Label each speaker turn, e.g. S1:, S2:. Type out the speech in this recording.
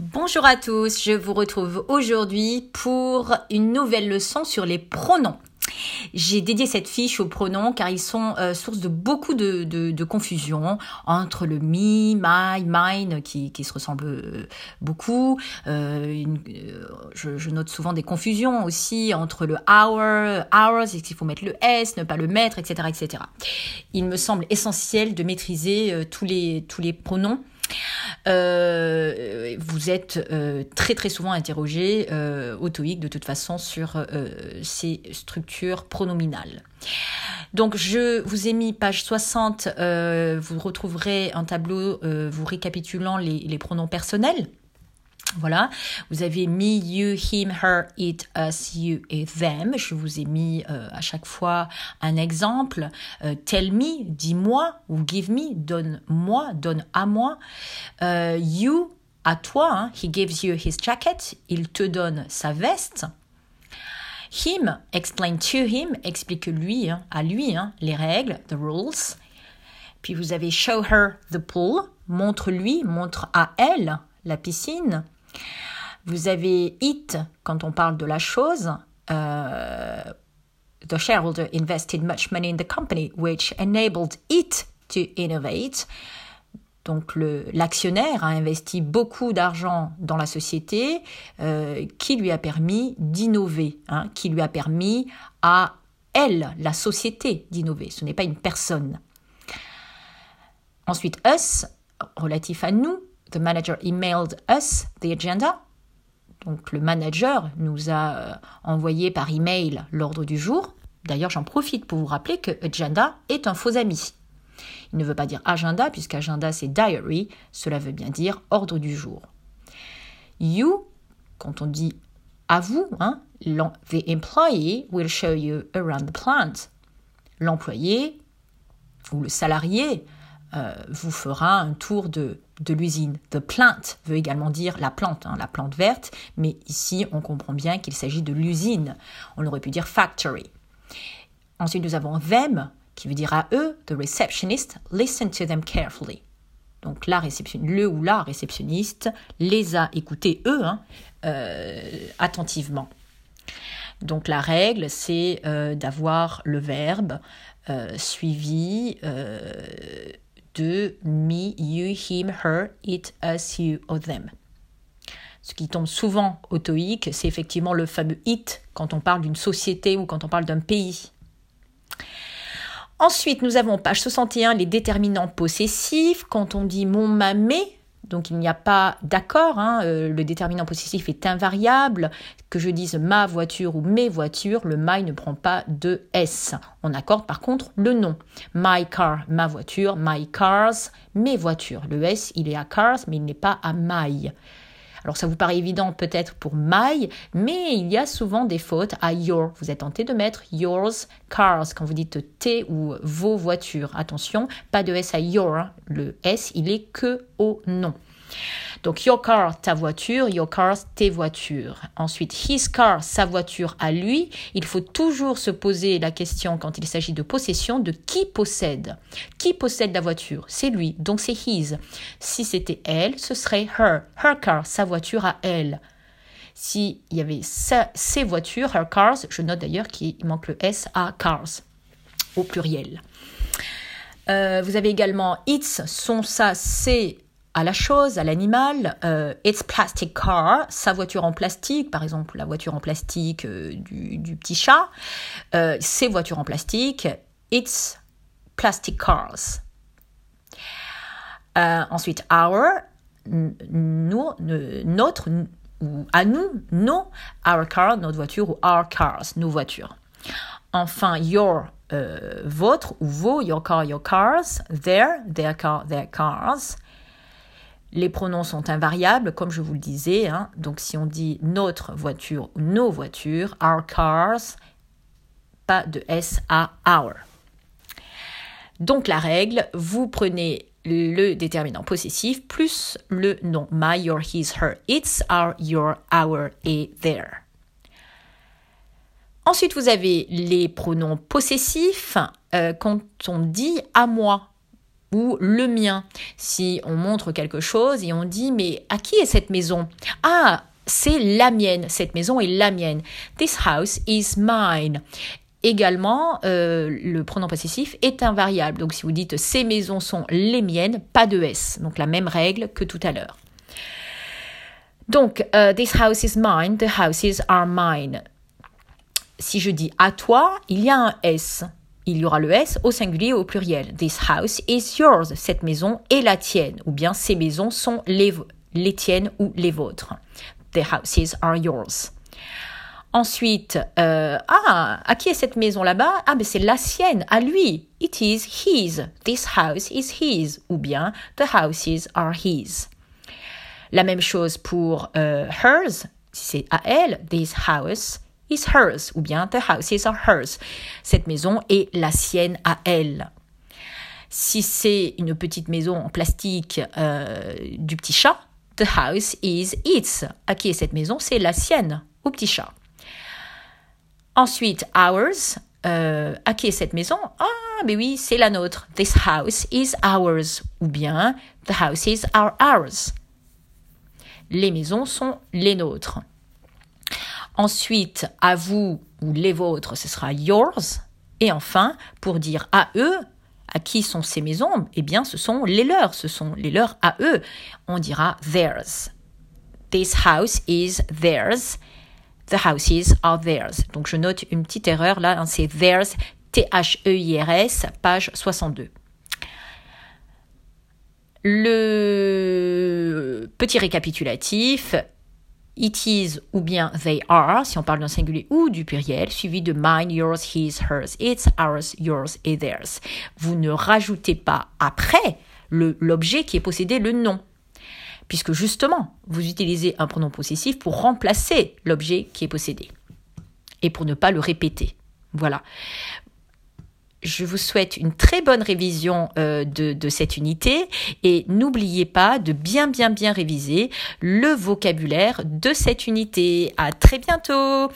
S1: Bonjour à tous, je vous retrouve aujourd'hui pour une nouvelle leçon sur les pronoms. J'ai dédié cette fiche aux pronoms car ils sont euh, source de beaucoup de, confusion entre le me, my, mine qui, qui se ressemblent euh, beaucoup. Euh, je, note souvent des confusions aussi entre le our, ours, est-ce qu'il faut mettre le s, ne pas le mettre, etc., etc. Il me semble essentiel de maîtriser tous les tous les pronoms euh, vous êtes euh, très très souvent interrogé euh, au TOEIC de toute façon sur euh, ces structures pronominales. Donc je vous ai mis page 60, vous retrouverez un tableau vous récapitulant les, les pronoms personnels. Voilà, vous avez me, you, him, her, it, us, you et them. Je vous ai mis euh, à chaque fois un exemple. Euh, tell me, dis-moi, ou give me, donne-moi, donne à moi. Euh, you, à toi, hein. he gives you his jacket, il te donne sa veste. Him, explain to him, explique-lui, hein, à lui, hein, les règles, the rules. Puis vous avez show her the pool, montre-lui, montre à elle la piscine. Vous avez it quand on parle de la chose. Euh, the shareholder invested much money in the company, which enabled it to innovate. Donc l'actionnaire a investi beaucoup d'argent dans la société euh, qui lui a permis d'innover, hein, qui lui a permis à elle, la société, d'innover. Ce n'est pas une personne. Ensuite, us, relatif à nous, the manager emailed us the agenda. Donc le manager nous a euh, envoyé par email l'ordre du jour. D'ailleurs, j'en profite pour vous rappeler que agenda est un faux ami. Il ne veut pas dire agenda puisqu'agenda c'est diary, cela veut bien dire ordre du jour. You, quand on dit à vous, hein, the employee will show you around the plant. L'employé ou le salarié euh, vous fera un tour de, de l'usine. The plant veut également dire la plante, hein, la plante verte, mais ici on comprend bien qu'il s'agit de l'usine. On aurait pu dire factory. Ensuite nous avons them qui veut dire à eux, the receptionist, listen to them carefully. Donc la réception, le ou la réceptionniste les a écoutés eux hein, euh, attentivement. Donc la règle, c'est euh, d'avoir le verbe suivi de me, you, him, her, it, us, you or them. Ce qui tombe souvent au TOEIC, c'est effectivement le fameux it quand on parle d'une société ou quand on parle d'un pays. Ensuite, nous avons page 61 les déterminants possessifs. Quand on dit mon mamé, donc il n'y a pas d'accord, hein, euh, le déterminant possessif est invariable. Que je dise ma voiture ou mes voitures, le my ne prend pas de S. On accorde par contre le nom. My car, ma voiture, my cars, mes voitures. Le S, il est à cars, mais il n'est pas à my. Alors ça vous paraît évident peut-être pour my, mais il y a souvent des fautes à your. Vous êtes tenté de mettre yours cars quand vous dites tes ou vos voitures. Attention, pas de S à your. Hein. Le S, il est que au nom. Donc your car, ta voiture, your cars, tes voitures. Ensuite, his car, sa voiture à lui. Il faut toujours se poser la question quand il s'agit de possession de qui possède. Qui possède la voiture? C'est lui, donc c'est his. Si c'était elle, ce serait her. Her car, sa voiture à elle. S'il y avait ses voitures, her cars, je note d'ailleurs qu'il manque le S à cars, au pluriel. Euh, vous avez également its, son, sa, c'est à la chose, à l'animal. Euh, it's plastic car, sa voiture en plastique, par exemple la voiture en plastique euh, du, petit chat. Euh, ses voitures en plastique, it's plastic cars. ensuite, our, nous, notre, ou à nous, nos, our car, notre voiture, ou our cars, nos voitures. Enfin, your, votre ou vos, your car, your cars, their, their car, their cars. Les pronoms sont invariables, comme je vous le disais. Hein. Donc si on dit notre voiture ou nos voitures, our cars, pas de S à our. Donc la règle, vous prenez le déterminant possessif plus le nom my, your, his, her, its, our, your, our et their. Ensuite, vous avez les pronoms possessifs euh, quand on dit à moi ou le mien. Si on montre quelque chose et on dit mais à qui est cette maison? Ah, c'est la mienne, cette maison est la mienne. This house is mine. Également, euh, le pronom possessif est invariable. Donc si vous dites ces maisons sont les miennes, pas de S. Donc la même règle que tout à l'heure. Donc, euh, this house is mine, the houses are mine. Si je dis à toi, il y a un S. Il y aura le S au singulier ou au pluriel. This house is yours. Cette maison est la tienne. Ou bien ces maisons sont les, les tiennes ou les vôtres. The houses are yours. Ensuite, euh, ah, à qui est cette maison là-bas? Ah, mais c'est la sienne, à lui. It is his. This house is his. Ou bien, the houses are his. La même chose pour euh, hers, c'est à elle, this house is hers. Ou bien, the houses are hers. Cette maison est la sienne à elle. Si c'est une petite maison en plastique euh, du petit chat, the house is its. À qui est cette maison? C'est la sienne, au petit chat. Ensuite, ours. Euh, à qui est cette maison? Ah, mais oui, c'est la nôtre. This house is ours. Ou bien, the houses are ours. Les maisons sont les nôtres. Ensuite, à vous ou les vôtres, ce sera yours. Et enfin, pour dire à eux, à qui sont ces maisons Eh bien, ce sont les leurs, ce sont les leurs à eux. On dira theirs. This house is theirs. The houses are theirs. Donc je note une petite erreur là, hein, c'est theirs, T-H-E-I-R-S, page 62. Le petit récapitulatif, it is ou bien they are, si on parle d'un singulier ou du pluriel, suivi de mine, yours, his, hers, it's, ours, yours et theirs. Vous ne rajoutez pas après l'objet qui est possédé le nom puisque justement, vous utilisez un pronom possessif pour remplacer l'objet qui est possédé et pour ne pas le répéter. Voilà. Je vous souhaite une très bonne révision euh, de, de cette unité et n'oubliez pas de bien bien bien réviser le vocabulaire de cette unité. À très bientôt